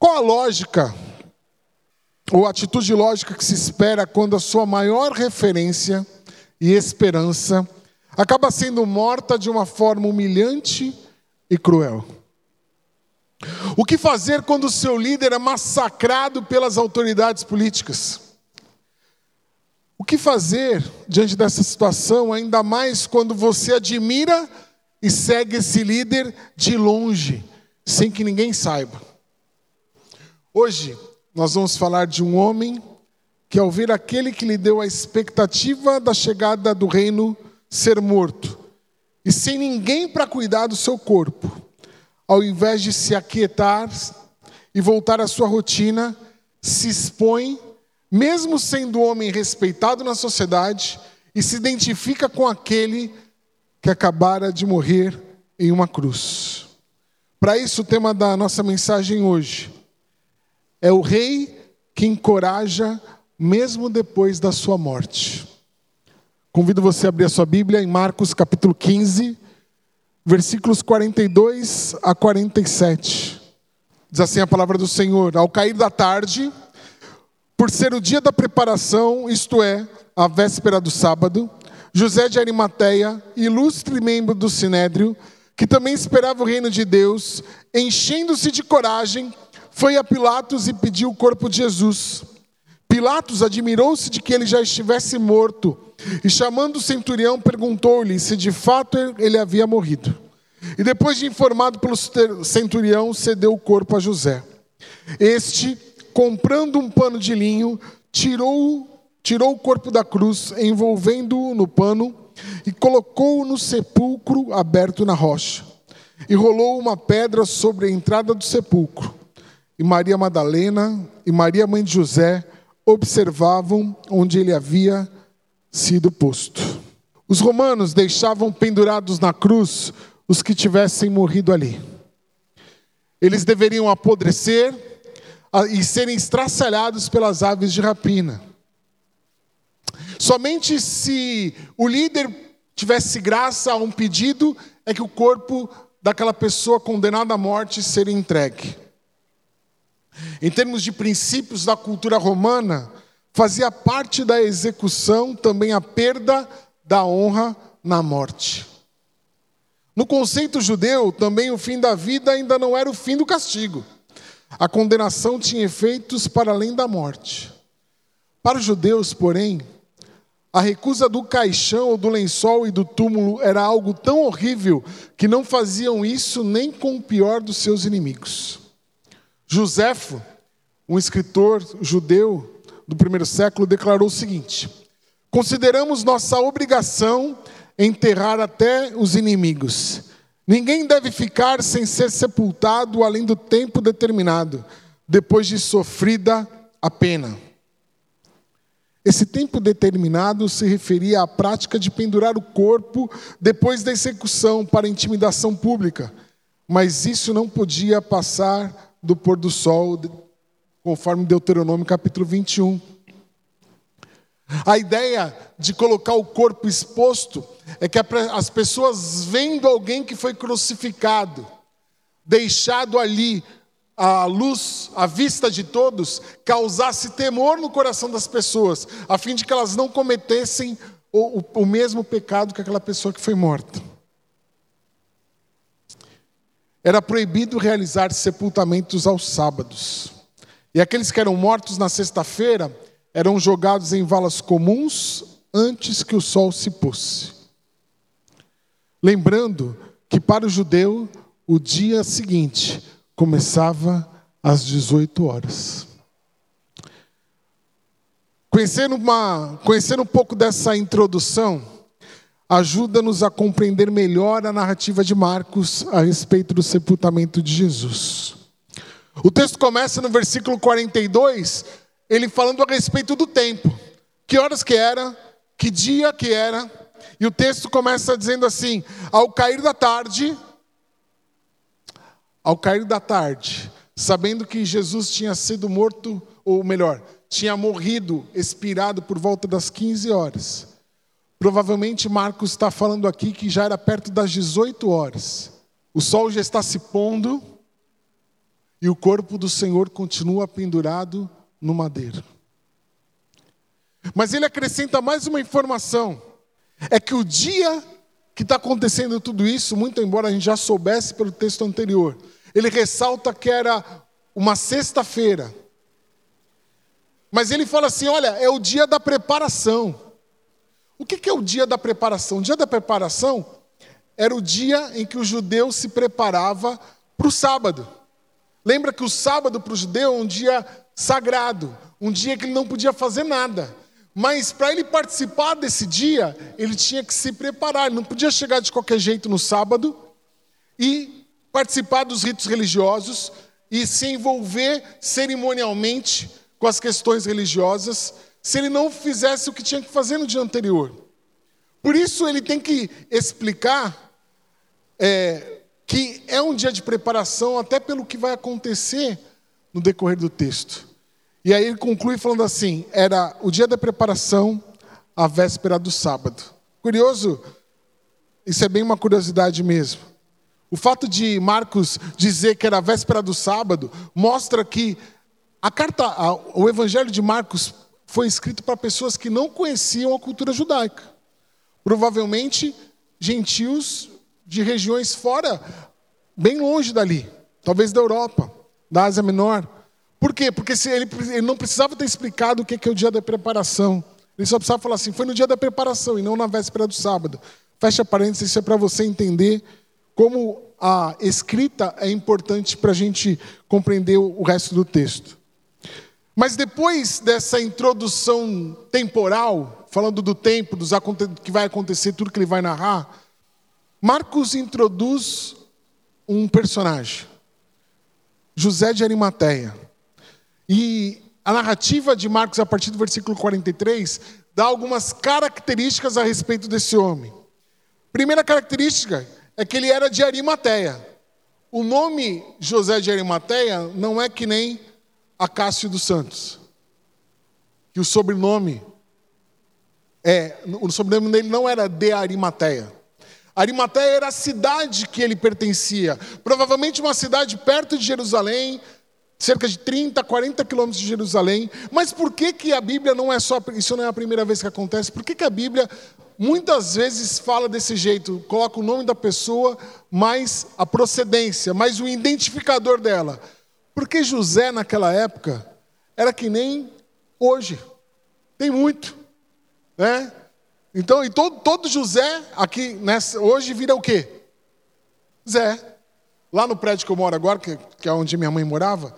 Qual a lógica, ou atitude lógica que se espera quando a sua maior referência e esperança acaba sendo morta de uma forma humilhante e cruel? O que fazer quando o seu líder é massacrado pelas autoridades políticas? O que fazer diante dessa situação, ainda mais quando você admira e segue esse líder de longe, sem que ninguém saiba? Hoje, nós vamos falar de um homem que, ao ver aquele que lhe deu a expectativa da chegada do reino ser morto, e sem ninguém para cuidar do seu corpo, ao invés de se aquietar e voltar à sua rotina, se expõe, mesmo sendo homem respeitado na sociedade, e se identifica com aquele que acabara de morrer em uma cruz. Para isso, o tema da nossa mensagem hoje é o rei que encoraja mesmo depois da sua morte. Convido você a abrir a sua Bíblia em Marcos capítulo 15, versículos 42 a 47. Diz assim a palavra do Senhor: Ao cair da tarde, por ser o dia da preparação, isto é, a véspera do sábado, José de Arimateia, ilustre membro do sinédrio, que também esperava o reino de Deus, enchendo-se de coragem, foi a Pilatos e pediu o corpo de Jesus. Pilatos admirou-se de que ele já estivesse morto e, chamando o centurião, perguntou-lhe se de fato ele havia morrido. E depois de informado pelo centurião, cedeu o corpo a José. Este, comprando um pano de linho, tirou, tirou o corpo da cruz, envolvendo-o no pano, e colocou-o no sepulcro aberto na rocha. E rolou uma pedra sobre a entrada do sepulcro. E Maria Madalena e Maria, mãe de José, observavam onde ele havia sido posto. Os romanos deixavam pendurados na cruz os que tivessem morrido ali. Eles deveriam apodrecer e serem estraçalhados pelas aves de rapina. Somente se o líder tivesse graça a um pedido é que o corpo daquela pessoa condenada à morte seria entregue. Em termos de princípios da cultura romana, fazia parte da execução também a perda da honra na morte. No conceito judeu, também o fim da vida ainda não era o fim do castigo. A condenação tinha efeitos para além da morte. Para os judeus, porém, a recusa do caixão, do lençol e do túmulo era algo tão horrível que não faziam isso nem com o pior dos seus inimigos. Joséfo, um escritor judeu do primeiro século, declarou o seguinte: Consideramos nossa obrigação enterrar até os inimigos. Ninguém deve ficar sem ser sepultado além do tempo determinado, depois de sofrida a pena. Esse tempo determinado se referia à prática de pendurar o corpo depois da execução para intimidação pública, mas isso não podia passar do pôr do sol, conforme Deuteronômio capítulo 21. A ideia de colocar o corpo exposto é que as pessoas vendo alguém que foi crucificado, deixado ali à luz, à vista de todos, causasse temor no coração das pessoas, a fim de que elas não cometessem o, o, o mesmo pecado que aquela pessoa que foi morta. Era proibido realizar sepultamentos aos sábados. E aqueles que eram mortos na sexta-feira eram jogados em valas comuns antes que o sol se pôsse. Lembrando que para o judeu o dia seguinte começava às 18 horas. Conhecendo, uma, conhecendo um pouco dessa introdução, ajuda-nos a compreender melhor a narrativa de Marcos a respeito do sepultamento de Jesus. O texto começa no versículo 42, ele falando a respeito do tempo. Que horas que era, que dia que era, e o texto começa dizendo assim: ao cair da tarde, ao cair da tarde, sabendo que Jesus tinha sido morto, ou melhor, tinha morrido, expirado por volta das 15 horas. Provavelmente Marcos está falando aqui que já era perto das 18 horas. O sol já está se pondo e o corpo do Senhor continua pendurado no madeiro. Mas ele acrescenta mais uma informação: é que o dia que está acontecendo tudo isso, muito embora a gente já soubesse pelo texto anterior, ele ressalta que era uma sexta-feira. Mas ele fala assim: olha, é o dia da preparação. O que é o dia da preparação? O dia da preparação era o dia em que o judeu se preparava para o sábado. Lembra que o sábado para o judeu é um dia sagrado, um dia que ele não podia fazer nada. Mas para ele participar desse dia, ele tinha que se preparar, ele não podia chegar de qualquer jeito no sábado e participar dos ritos religiosos e se envolver cerimonialmente com as questões religiosas, se ele não fizesse o que tinha que fazer no dia anterior. Por isso ele tem que explicar é, que é um dia de preparação, até pelo que vai acontecer no decorrer do texto. E aí ele conclui falando assim: era o dia da preparação, a véspera do sábado. Curioso, isso é bem uma curiosidade mesmo. O fato de Marcos dizer que era a véspera do sábado mostra que a carta, o Evangelho de Marcos foi escrito para pessoas que não conheciam a cultura judaica. Provavelmente gentios de regiões fora, bem longe dali, talvez da Europa, da Ásia Menor. Por quê? Porque ele, ele não precisava ter explicado o que é o dia da preparação. Ele só precisava falar assim: foi no dia da preparação e não na véspera do sábado. Fecha parênteses, isso é para você entender como a escrita é importante para a gente compreender o resto do texto. Mas depois dessa introdução temporal, falando do tempo, dos que vai acontecer, tudo que ele vai narrar, Marcos introduz um personagem, José de Arimateia. E a narrativa de Marcos, a partir do versículo 43, dá algumas características a respeito desse homem. Primeira característica é que ele era de Arimateia. O nome José de Arimateia não é que nem Acácio dos Santos. Que o sobrenome é, o sobrenome dele não era de Arimateia. Arimateia era a cidade que ele pertencia, provavelmente uma cidade perto de Jerusalém, cerca de 30, 40 quilômetros de Jerusalém. Mas por que, que a Bíblia não é só, isso não é a primeira vez que acontece, por que, que a Bíblia muitas vezes fala desse jeito, coloca o nome da pessoa, mais a procedência, mais o identificador dela? Porque José, naquela época, era que nem hoje. Tem muito. Né? Então, e todo, todo José, aqui nessa, hoje vira o quê? Zé. Lá no prédio que eu moro agora, que, que é onde minha mãe morava,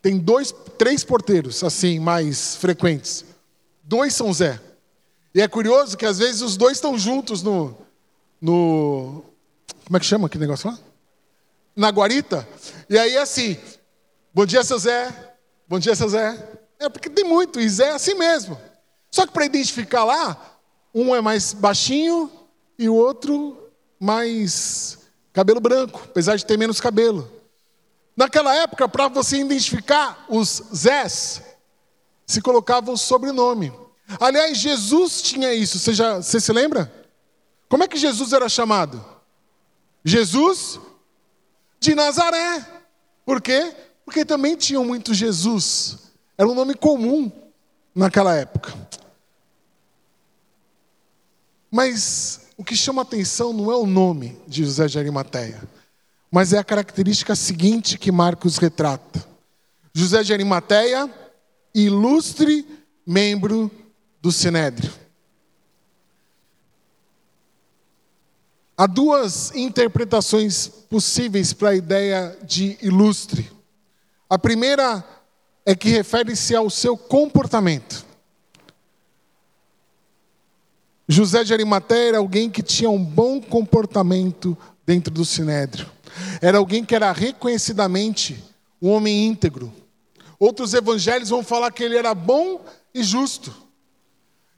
tem dois, três porteiros, assim, mais frequentes. Dois são Zé. E é curioso que às vezes os dois estão juntos no. no como é que chama aquele negócio lá? Na guarita. E aí, assim, Bom dia, seu Zé. Bom dia, seu Zé. É porque tem muito, e Zé é assim mesmo. Só que para identificar lá, um é mais baixinho e o outro mais cabelo branco, apesar de ter menos cabelo. Naquela época, para você identificar os Zés, se colocava o sobrenome. Aliás, Jesus tinha isso, você, já, você se lembra? Como é que Jesus era chamado? Jesus de Nazaré. Por quê? Porque também tinham muito Jesus. Era um nome comum naquela época. Mas o que chama atenção não é o nome de José de Arimateia, mas é a característica seguinte que Marcos retrata. José de Arimateia, ilustre membro do Sinédrio. Há duas interpretações possíveis para a ideia de ilustre. A primeira é que refere-se ao seu comportamento. José de Arimateia era alguém que tinha um bom comportamento dentro do sinédrio. Era alguém que era reconhecidamente um homem íntegro. Outros evangelhos vão falar que ele era bom e justo.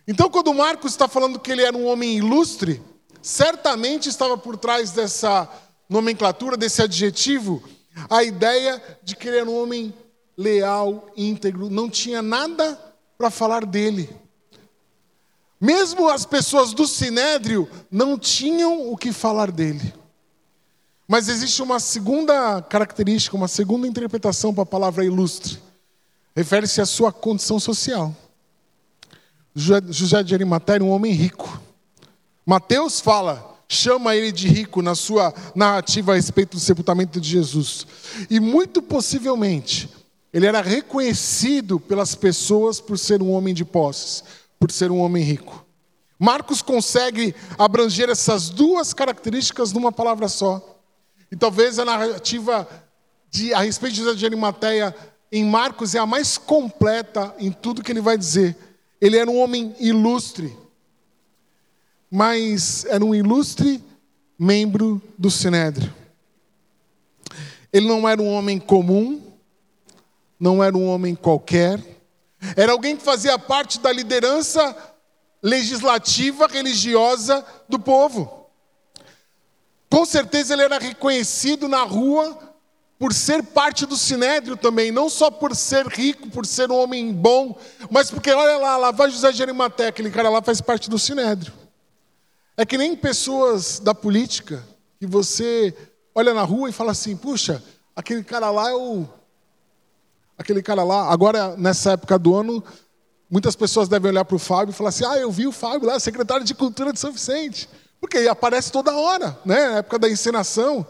Então, quando Marcos está falando que ele era um homem ilustre, certamente estava por trás dessa nomenclatura, desse adjetivo, a ideia de que ele era um homem leal, íntegro, não tinha nada para falar dele. Mesmo as pessoas do sinédrio não tinham o que falar dele. Mas existe uma segunda característica, uma segunda interpretação para a palavra ilustre. Refere-se à sua condição social. José de Arimateia era um homem rico. Mateus fala, chama ele de rico na sua narrativa a respeito do sepultamento de Jesus. E muito possivelmente, ele era reconhecido pelas pessoas por ser um homem de posses, por ser um homem rico. Marcos consegue abranger essas duas características numa palavra só. E talvez a narrativa de, a respeito de José de Arimateia em Marcos é a mais completa em tudo que ele vai dizer. Ele era um homem ilustre, mas era um ilustre membro do Sinédrio. Ele não era um homem comum, não era um homem qualquer, era alguém que fazia parte da liderança legislativa religiosa do povo. Com certeza ele era reconhecido na rua por ser parte do sinédrio também, não só por ser rico, por ser um homem bom, mas porque olha lá, lá vai José de Arimateia, aquele cara lá faz parte do sinédrio. É que nem pessoas da política que você olha na rua e fala assim: puxa, aquele cara lá é o. Aquele cara lá, agora nessa época do ano, muitas pessoas devem olhar para o Fábio e falar assim: ah, eu vi o Fábio lá, secretário de Cultura de São Vicente. Porque aparece toda hora, né? Na época da encenação.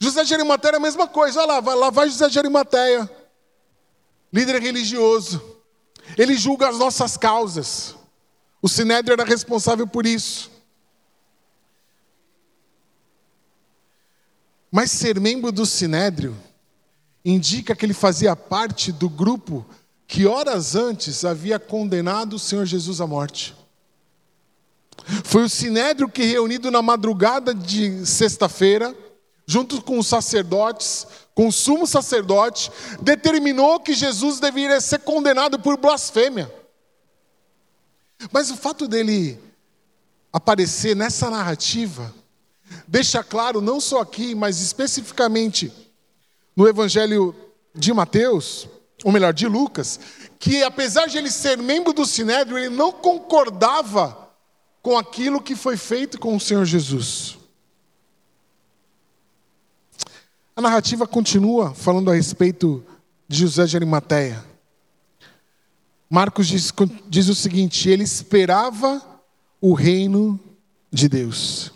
José de Arimateia era a mesma coisa. Olha lá, lá vai José de Arimateia, líder religioso. Ele julga as nossas causas. O Sinédrio era responsável por isso. Mas ser membro do Sinédrio indica que ele fazia parte do grupo que horas antes havia condenado o Senhor Jesus à morte. Foi o Sinédrio que, reunido na madrugada de sexta-feira, junto com os sacerdotes, com o sumo sacerdote, determinou que Jesus deveria ser condenado por blasfêmia. Mas o fato dele aparecer nessa narrativa deixa claro, não só aqui, mas especificamente no Evangelho de Mateus, ou melhor, de Lucas, que apesar de ele ser membro do Sinédrio, ele não concordava com aquilo que foi feito com o Senhor Jesus. A narrativa continua falando a respeito de José de Arimateia. Marcos diz, diz o seguinte: ele esperava o reino de Deus.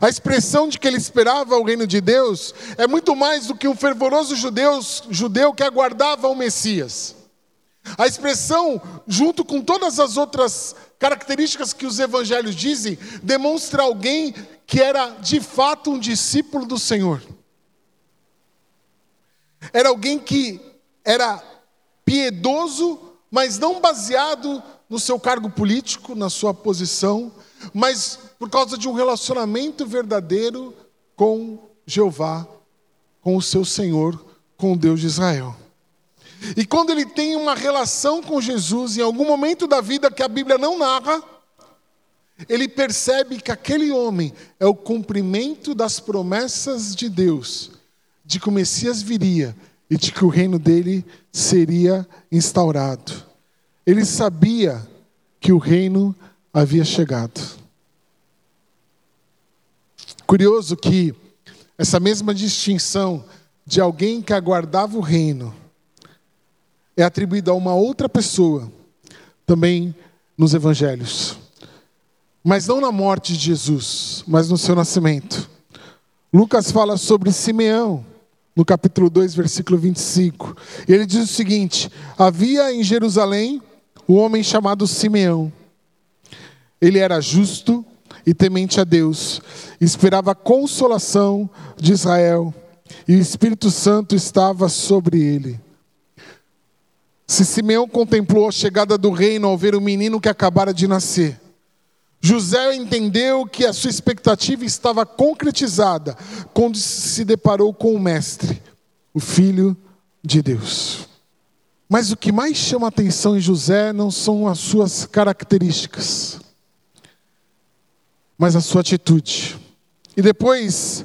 A expressão de que ele esperava o reino de Deus é muito mais do que um fervoroso judeu, judeu que aguardava o Messias. A expressão, junto com todas as outras características que os evangelhos dizem, demonstra alguém que era de fato um discípulo do Senhor. Era alguém que era piedoso, mas não baseado no seu cargo político, na sua posição, mas por causa de um relacionamento verdadeiro com Jeová, com o seu Senhor, com o Deus de Israel. E quando ele tem uma relação com Jesus, em algum momento da vida que a Bíblia não narra, ele percebe que aquele homem é o cumprimento das promessas de Deus de que o Messias viria e de que o reino dele seria instaurado. Ele sabia que o reino havia chegado. Curioso que essa mesma distinção de alguém que aguardava o reino é atribuída a uma outra pessoa, também nos evangelhos. Mas não na morte de Jesus, mas no seu nascimento. Lucas fala sobre Simeão, no capítulo 2, versículo 25. E ele diz o seguinte: Havia em Jerusalém um homem chamado Simeão. Ele era justo e temente a Deus, esperava a consolação de Israel, e o Espírito Santo estava sobre ele. Se Simeão contemplou a chegada do reino ao ver o menino que acabara de nascer, José entendeu que a sua expectativa estava concretizada quando se deparou com o Mestre, o Filho de Deus. Mas o que mais chama atenção em José não são as suas características, mas a sua atitude. E depois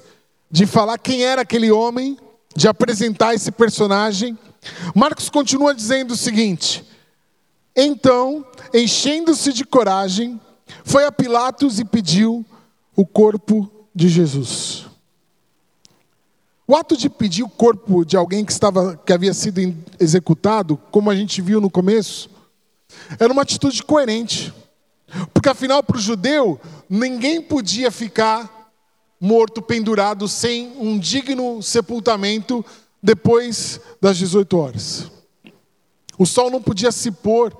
de falar quem era aquele homem, de apresentar esse personagem, Marcos continua dizendo o seguinte: Então, enchendo-se de coragem, foi a Pilatos e pediu o corpo de Jesus. O ato de pedir o corpo de alguém que, estava, que havia sido executado, como a gente viu no começo, era uma atitude coerente. Porque afinal, para o judeu, ninguém podia ficar morto, pendurado, sem um digno sepultamento depois das 18 horas. O sol não podia se pôr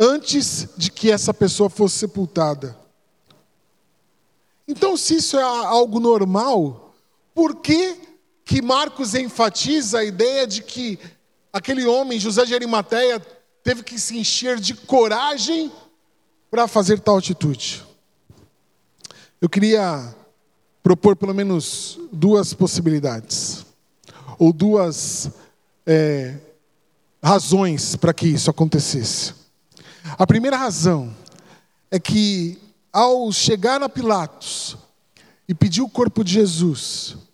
antes de que essa pessoa fosse sepultada. Então, se isso é algo normal, por que, que Marcos enfatiza a ideia de que aquele homem, José de Arimateia, teve que se encher de coragem para fazer tal atitude? Eu queria propor pelo menos duas possibilidades, ou duas é, razões para que isso acontecesse. A primeira razão é que, ao chegar a Pilatos e pedir o corpo de Jesus,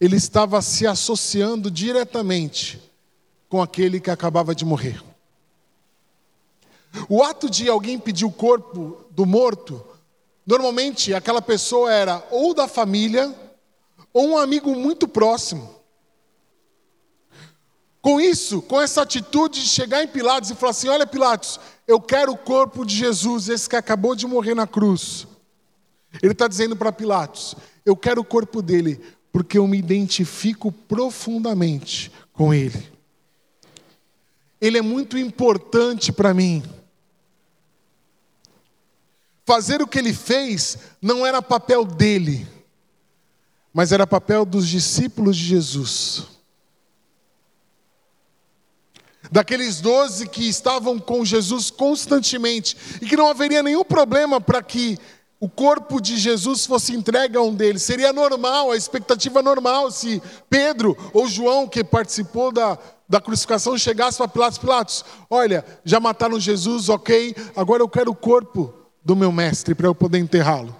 ele estava se associando diretamente com aquele que acabava de morrer. O ato de alguém pedir o corpo do morto, normalmente aquela pessoa era ou da família ou um amigo muito próximo. Com isso, com essa atitude de chegar em Pilatos e falar assim: Olha, Pilatos, eu quero o corpo de Jesus, esse que acabou de morrer na cruz. Ele está dizendo para Pilatos: Eu quero o corpo dele, porque eu me identifico profundamente com ele. Ele é muito importante para mim. Fazer o que ele fez não era papel dele, mas era papel dos discípulos de Jesus daqueles doze que estavam com Jesus constantemente, e que não haveria nenhum problema para que o corpo de Jesus fosse entregue a um deles. Seria normal, a expectativa normal, se Pedro ou João, que participou da, da crucificação, chegasse para Pilatos: Pilatos, olha, já mataram Jesus, ok, agora eu quero o corpo do meu mestre para eu poder enterrá-lo.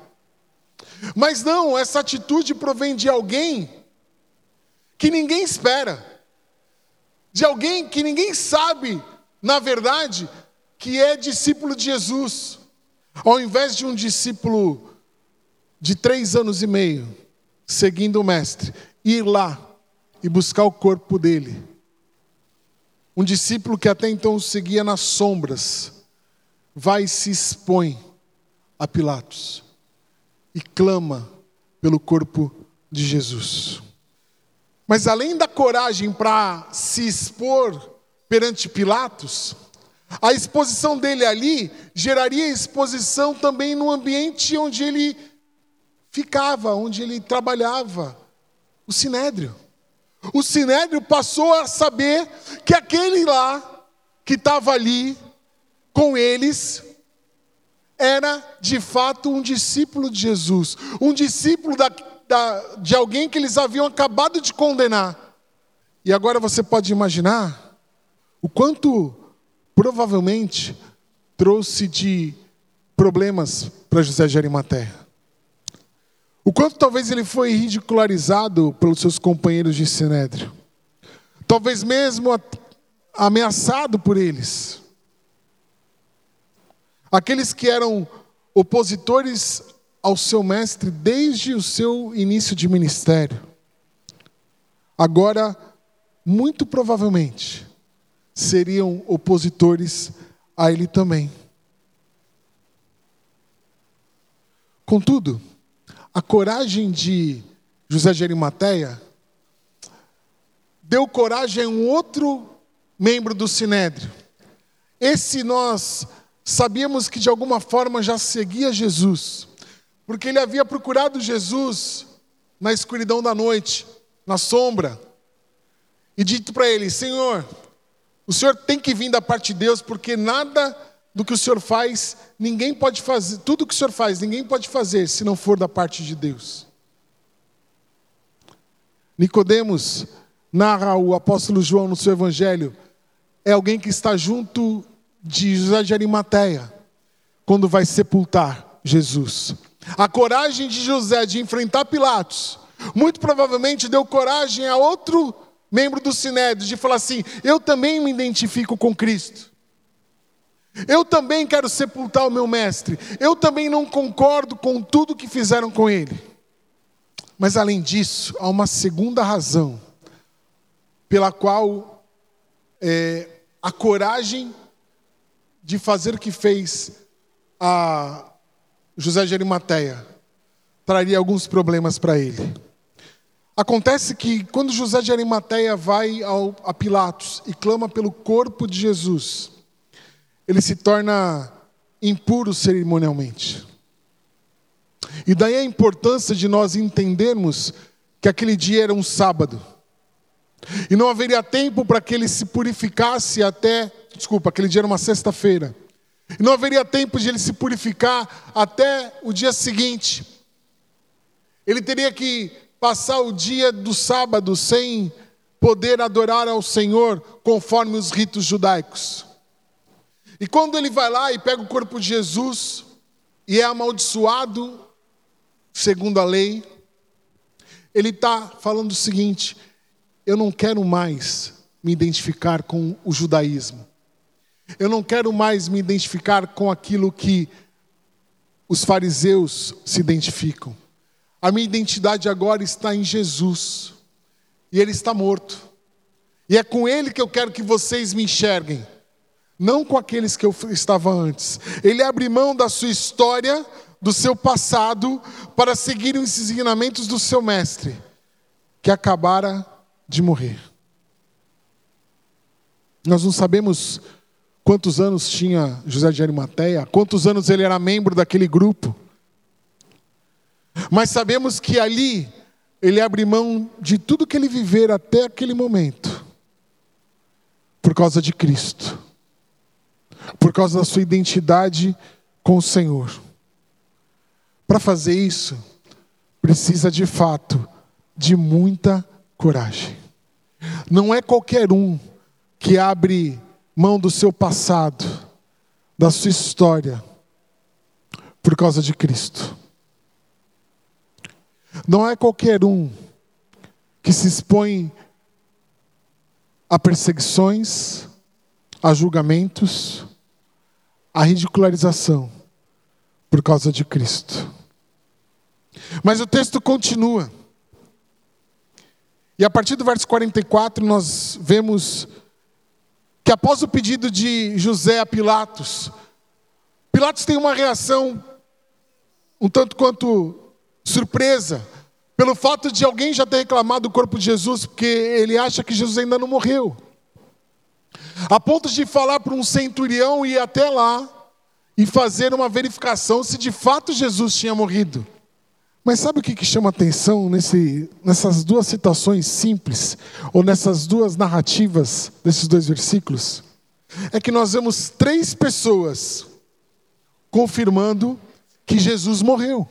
Mas não, essa atitude provém de alguém que ninguém espera de alguém que ninguém sabe, na verdade, que é discípulo de Jesus, ao invés de um discípulo de três anos e meio, seguindo o Mestre, ir lá e buscar o corpo dele. Um discípulo que até então seguia nas sombras, vai e se expõe a Pilatos e clama pelo corpo de Jesus. Mas além da coragem para se expor perante Pilatos, a exposição dele ali geraria exposição também no ambiente onde ele ficava, onde ele trabalhava, o sinédrio. O sinédrio passou a saber que aquele lá que estava ali com eles era de fato um discípulo de Jesus, um discípulo da, da, de alguém que eles haviam acabado de condenar. E agora você pode imaginar o quanto provavelmente trouxe de problemas para José de Arimateia. O quanto talvez ele foi ridicularizado pelos seus companheiros de sinédrio. Talvez mesmo ameaçado por eles. Aqueles que eram opositores ao seu mestre desde o seu início de ministério. Agora, muito provavelmente, seriam opositores a ele também. Contudo, a coragem de José de Arimateia deu coragem a um outro membro do Sinédrio. Esse nós sabíamos que de alguma forma já seguia Jesus. Porque ele havia procurado Jesus na escuridão da noite, na sombra, e dito para ele: Senhor, o Senhor tem que vir da parte de Deus, porque nada do que o Senhor faz, ninguém pode fazer, tudo que o Senhor faz, ninguém pode fazer se não for da parte de Deus. Nicodemos narra o apóstolo João no seu evangelho, é alguém que está junto de José de Arimateia, quando vai sepultar Jesus. A coragem de José de enfrentar Pilatos, muito provavelmente deu coragem a outro membro do Sinédrio de falar assim: eu também me identifico com Cristo. Eu também quero sepultar o meu mestre. Eu também não concordo com tudo que fizeram com ele. Mas além disso, há uma segunda razão pela qual é, a coragem de fazer o que fez a José de Arimateia traria alguns problemas para ele. Acontece que quando José de Arimateia vai ao, a Pilatos e clama pelo corpo de Jesus, ele se torna impuro cerimonialmente. E daí a importância de nós entendermos que aquele dia era um sábado. E não haveria tempo para que ele se purificasse até. Desculpa, aquele dia era uma sexta-feira. E não haveria tempo de ele se purificar até o dia seguinte. Ele teria que passar o dia do sábado sem poder adorar ao Senhor conforme os ritos judaicos. E quando ele vai lá e pega o corpo de Jesus e é amaldiçoado, segundo a lei, ele está falando o seguinte: eu não quero mais me identificar com o judaísmo. Eu não quero mais me identificar com aquilo que os fariseus se identificam. A minha identidade agora está em Jesus. E Ele está morto. E é com Ele que eu quero que vocês me enxerguem. Não com aqueles que eu estava antes. Ele abre mão da sua história, do seu passado, para seguir os ensinamentos do seu mestre, que acabara de morrer. Nós não sabemos quantos anos tinha José de Arimateia, quantos anos ele era membro daquele grupo. Mas sabemos que ali ele abre mão de tudo que ele viver até aquele momento, por causa de Cristo, por causa da sua identidade com o Senhor. Para fazer isso, precisa de fato de muita coragem. Não é qualquer um que abre mão do seu passado, da sua história, por causa de Cristo. Não é qualquer um que se expõe a perseguições, a julgamentos, a ridicularização por causa de Cristo. Mas o texto continua. E a partir do verso 44 nós vemos que após o pedido de José a Pilatos, Pilatos tem uma reação um tanto quanto surpresa pelo fato de alguém já ter reclamado do corpo de Jesus, porque ele acha que Jesus ainda não morreu. A ponto de falar para um centurião ir até lá e fazer uma verificação se de fato Jesus tinha morrido. Mas sabe o que, chama atenção nesse, nessas duas citações simples, ou nessas duas narrativas desses dois versículos? É que nós vemos três pessoas confirmando que Jesus morreu.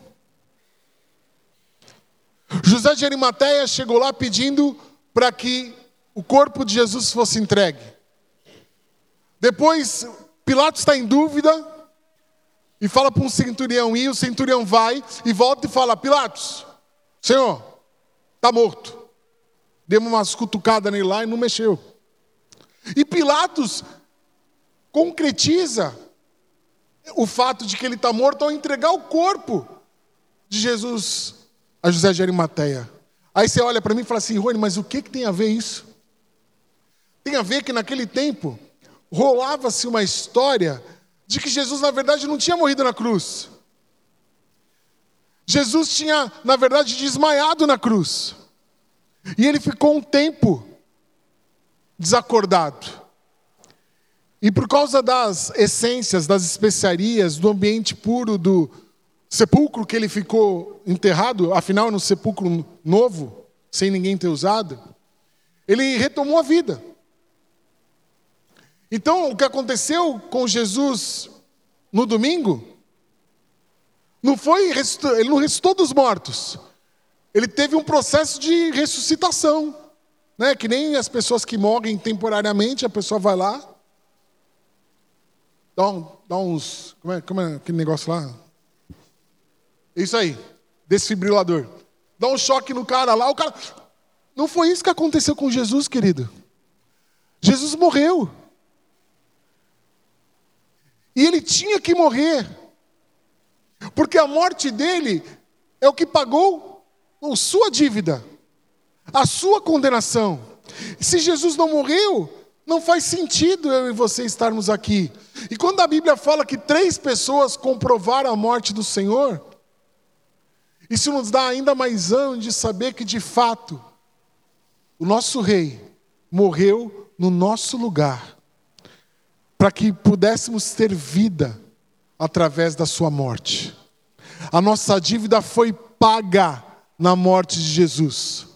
José de Arimateia chegou lá pedindo para que o corpo de Jesus fosse entregue. Depois, Pilatos está em dúvida e fala para um centurião ir, o centurião vai e volta e fala: Pilatos, Senhor, está morto. Demos umas cutucadas nele lá e não mexeu. E Pilatos concretiza o fato de que ele está morto ao entregar o corpo de Jesus a José de Arimateia. Aí você olha para mim e fala assim, Rony, mas o que, que tem a ver isso? Tem a ver que naquele tempo rolava-se uma história de que Jesus, na verdade, não tinha morrido na cruz. Jesus tinha, na verdade, desmaiado na cruz. E ele ficou um tempo desacordado. E por causa das essências, das especiarias, do ambiente puro do, sepulcro que ele ficou enterrado, afinal um sepulcro novo, sem ninguém ter usado, ele retomou a vida. Então, o que aconteceu com Jesus no domingo, não foi, ele não ressuscitou dos mortos. Ele teve um processo de ressuscitação. Né? Que nem as pessoas que morrem temporariamente, a pessoa vai lá, dá, um, dá uns. Como é, como é aquele negócio lá? Isso aí, desfibrilador. Dá um choque no cara lá, o cara. Não foi isso que aconteceu com Jesus, querido. Jesus morreu. E ele tinha que morrer. Porque a morte dele é o que pagou a sua dívida, a sua condenação. Se Jesus não morreu, não faz sentido eu e você estarmos aqui. E quando a Bíblia fala que três pessoas comprovaram a morte do Senhor, isso nos dá ainda mais ânimo de saber que, de fato, o nosso rei morreu no nosso lugar, para que pudéssemos ter vida através da sua morte. A nossa dívida foi paga na morte de Jesus.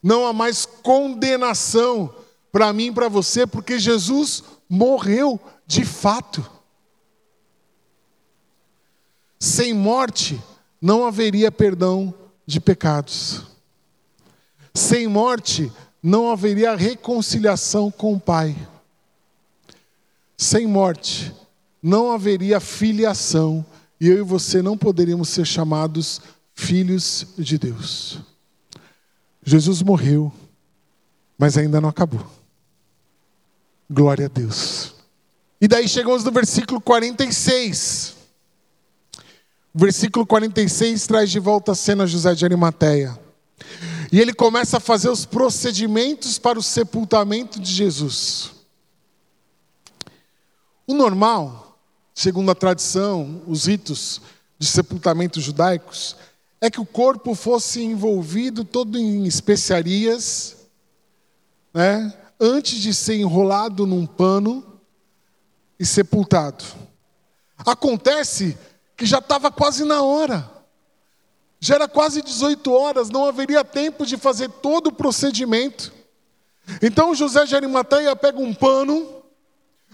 Não há mais condenação para mim e para você, porque Jesus morreu de fato. Sem morte, não haveria perdão de pecados. Sem morte, não haveria reconciliação com o Pai. Sem morte, não haveria filiação, e eu e você não poderíamos ser chamados filhos de Deus. Jesus morreu, mas ainda não acabou. Glória a Deus. E daí chegamos no versículo 46. Versículo 46 traz de volta a cena José de Arimateia. E ele começa a fazer os procedimentos para o sepultamento de Jesus. O normal, segundo a tradição, os ritos de sepultamento judaicos, é que o corpo fosse envolvido todo em especiarias, né, antes de ser enrolado num pano e sepultado. Acontece que já estava quase na hora. Já era quase 18 horas, não haveria tempo de fazer todo o procedimento. Então José de Arimateia pega um pano,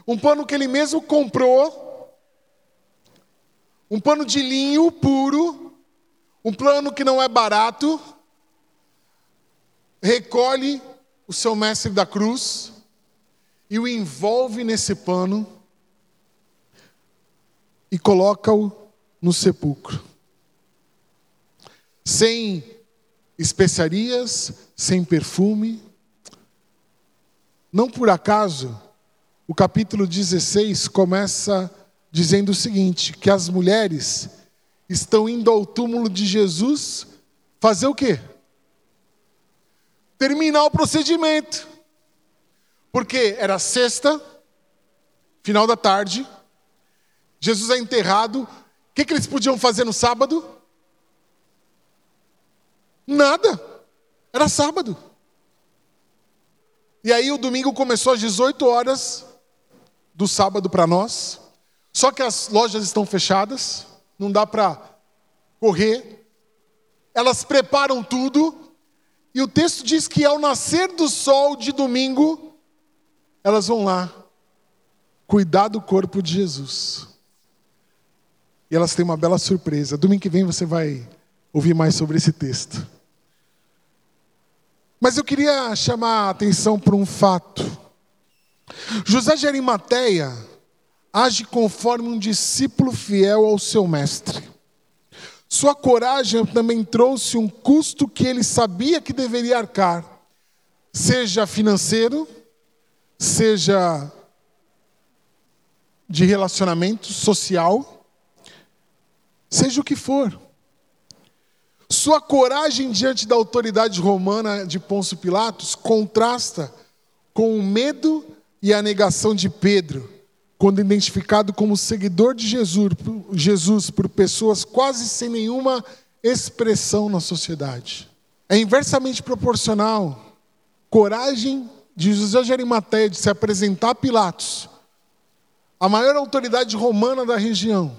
um pano que ele mesmo comprou, um pano de linho puro, um pano que não é barato, recolhe o seu mestre da cruz e o envolve nesse pano e coloca-o no sepulcro. Sem especiarias, sem perfume. Não por acaso, o capítulo 16 começa dizendo o seguinte: que as mulheres estão indo ao túmulo de Jesus fazer o quê? Terminar o procedimento. Porque era sexta, final da tarde, Jesus é enterrado, que, que eles podiam fazer no sábado? Nada. Era sábado. E aí o domingo começou às 18 horas do sábado para nós. Só que as lojas estão fechadas, não dá para correr. Elas preparam tudo. E o texto diz que ao nascer do sol de domingo, elas vão lá cuidar do corpo de Jesus. E elas têm uma bela surpresa. Domingo que vem você vai ouvir mais sobre esse texto. Mas eu queria chamar a atenção para um fato. José de Arimateia age conforme um discípulo fiel ao seu mestre. Sua coragem também trouxe um custo que ele sabia que deveria arcar, seja financeiro, seja de relacionamento social seja o que for. Sua coragem diante da autoridade romana de Pôncio Pilatos contrasta com o medo e a negação de Pedro, quando identificado como seguidor de Jesus, Jesus por pessoas quase sem nenhuma expressão na sociedade. É inversamente proporcional. Coragem de José de Arimateia de se apresentar a Pilatos, a maior autoridade romana da região,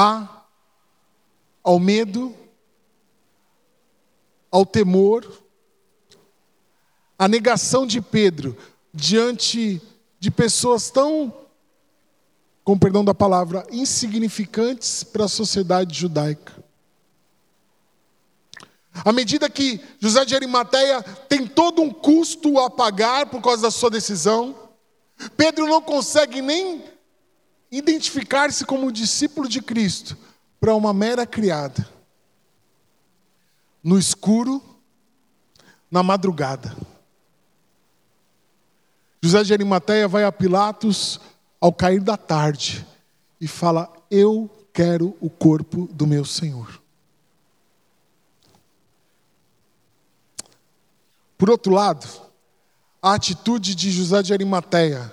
a ao medo, ao temor, a negação de Pedro diante de pessoas tão, com perdão da palavra, insignificantes para a sociedade judaica. À medida que José de Arimateia tem todo um custo a pagar por causa da sua decisão, Pedro não consegue nem identificar-se como discípulo de Cristo para uma mera criada. No escuro, na madrugada. José de Arimateia vai a Pilatos ao cair da tarde e fala: Eu quero o corpo do meu Senhor. Por outro lado, a atitude de José de Arimateia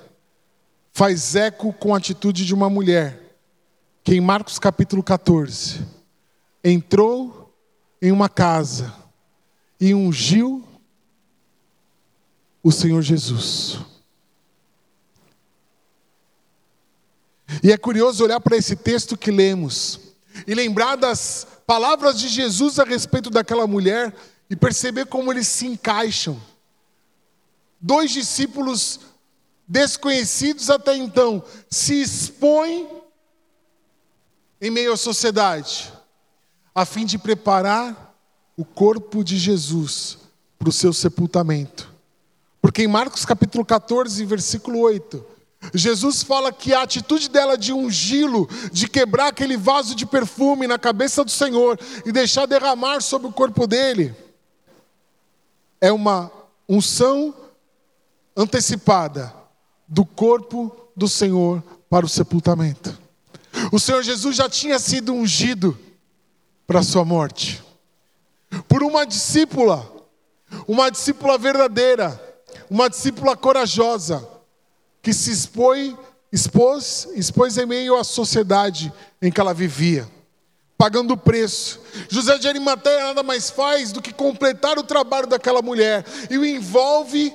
faz eco com a atitude de uma mulher que em Marcos capítulo 14 entrou em uma casa e ungiu o Senhor Jesus. E é curioso olhar para esse texto que lemos e lembrar das palavras de Jesus a respeito daquela mulher e perceber como eles se encaixam. Dois discípulos desconhecidos até então se expõem em meio à sociedade, a fim de preparar o corpo de Jesus para o seu sepultamento. Porque em Marcos capítulo 14, versículo 8, Jesus fala que a atitude dela de ungí-lo, de quebrar aquele vaso de perfume na cabeça do Senhor e deixar derramar sobre o corpo dele, é uma unção antecipada do corpo do Senhor para o sepultamento. O Senhor Jesus já tinha sido ungido para a sua morte por uma discípula, uma discípula verdadeira, uma discípula corajosa que se expôs, expôs, expôs em meio à sociedade em que ela vivia, pagando o preço. José de Arimateia nada mais faz do que completar o trabalho daquela mulher e o envolve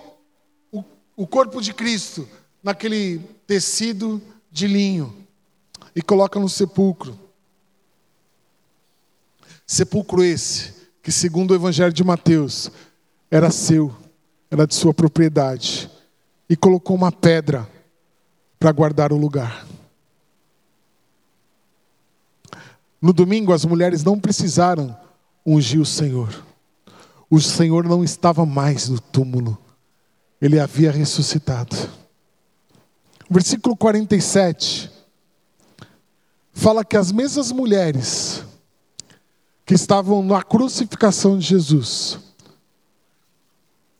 o, o corpo de Cristo naquele tecido de linho e coloca no sepulcro. Sepulcro esse, que segundo o Evangelho de Mateus, era seu, era de sua propriedade e colocou uma pedra para guardar o lugar. No domingo, as mulheres não precisaram ungir o Senhor. O Senhor não estava mais no túmulo, ele havia ressuscitado. Versículo 47 fala que as mesmas mulheres que estavam na crucificação de Jesus,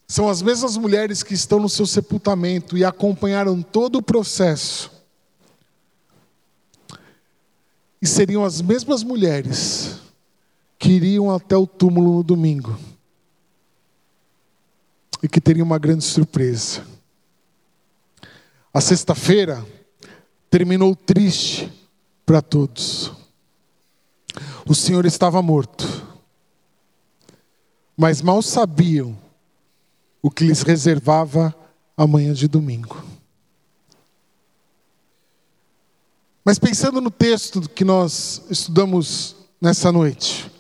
são as mesmas mulheres que estão no seu sepultamento e acompanharam todo o processo. E seriam as mesmas mulheres que iriam até o túmulo no domingo. E que teriam uma grande surpresa. A sexta-feira terminou triste para todos. O Senhor estava morto. Mas mal sabiam o que lhes reservava a manhã de domingo. Mas pensando no texto que nós estudamos nessa noite,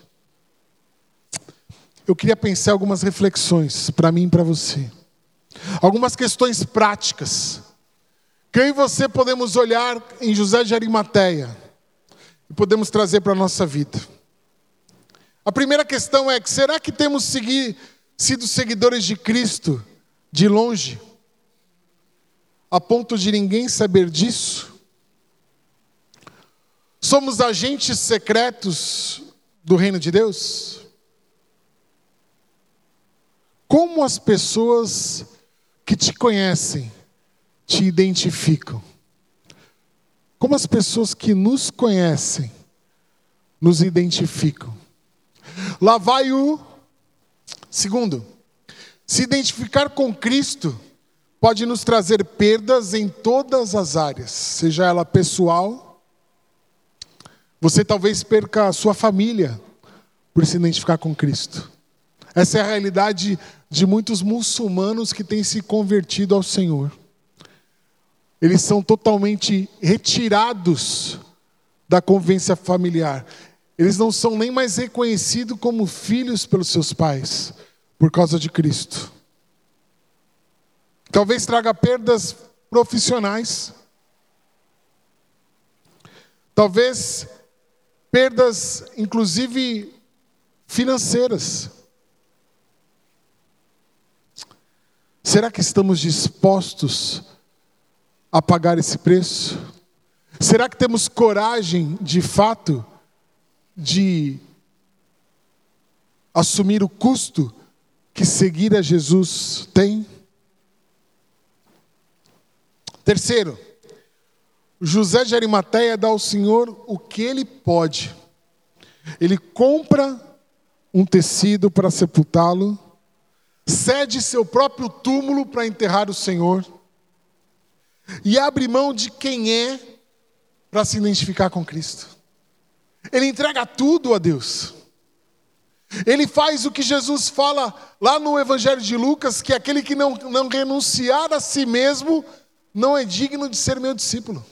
eu queria pensar algumas reflexões para mim e para você. Algumas questões práticas. Que eu e você podemos olhar em José de Arimateia e podemos trazer para a nossa vida. A primeira questão é: será que temos sido seguidores de Cristo de longe, a ponto de ninguém saber disso? Somos agentes secretos do reino de Deus? Como as pessoas que te conhecem te identificam? Como as pessoas que nos conhecem nos identificam? Lá vai o Segundo, se identificar com Cristo pode nos trazer perdas em todas as áreas, seja ela pessoal, você talvez perca a sua família por se identificar com Cristo. Essa é a realidade de muitos muçulmanos que têm se convertido ao Senhor. Eles são totalmente retirados da convivência familiar. Eles não são nem mais reconhecidos como filhos pelos seus pais, por causa de Cristo. Talvez traga perdas profissionais. Talvez perdas, inclusive financeiras. Será que estamos dispostos a pagar esse preço? Será que temos coragem, de fato, de assumir o custo que seguir a Jesus tem? Terceiro, José de Arimateia dá ao Senhor o que ele pode. Ele compra um tecido para sepultá-lo, cede seu próprio túmulo para enterrar o Senhor e abre mão de quem é para se identificar com Cristo. Ele entrega tudo a Deus. Ele faz o que Jesus fala lá no Evangelho de Lucas, que aquele que não, não renunciar a si mesmo não é digno de ser meu discípulo.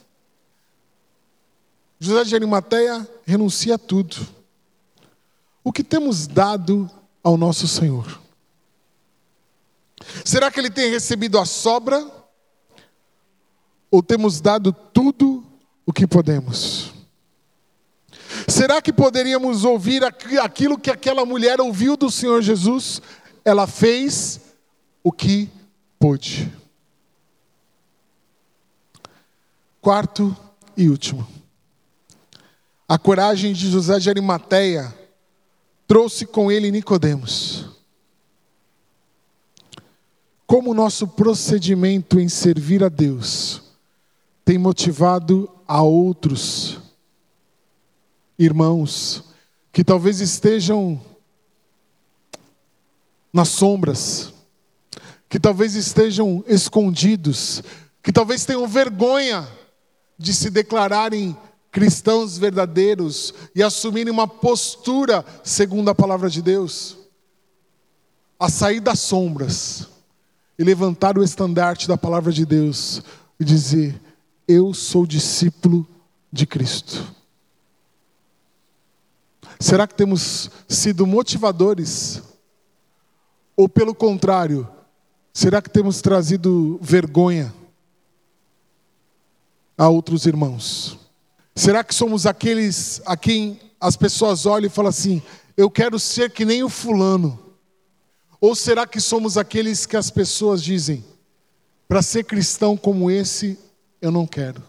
José de Arimateia renuncia a tudo. O que temos dado ao nosso Senhor? Será que ele tem recebido a sobra? Ou temos dado tudo o que podemos? Será que poderíamos ouvir aquilo que aquela mulher ouviu do Senhor Jesus? Ela fez o que pôde. Quarto e último. A coragem de José de Arimateia trouxe com ele Nicodemos. Como o nosso procedimento em servir a Deus tem motivado a outros irmãos que talvez estejam nas sombras, que talvez estejam escondidos, que talvez tenham vergonha de se declararem cristãos verdadeiros e assumirem uma postura segundo a palavra de Deus, a sair das sombras e levantar o estandarte da palavra de Deus e dizer: Eu sou discípulo de Cristo. Será que temos sido motivadores? Ou pelo contrário, será que temos trazido vergonha a outros irmãos? Será que somos aqueles a quem as pessoas olham e falam assim: eu quero ser que nem o fulano? Ou será que somos aqueles que as pessoas dizem: para ser cristão como esse, eu não quero?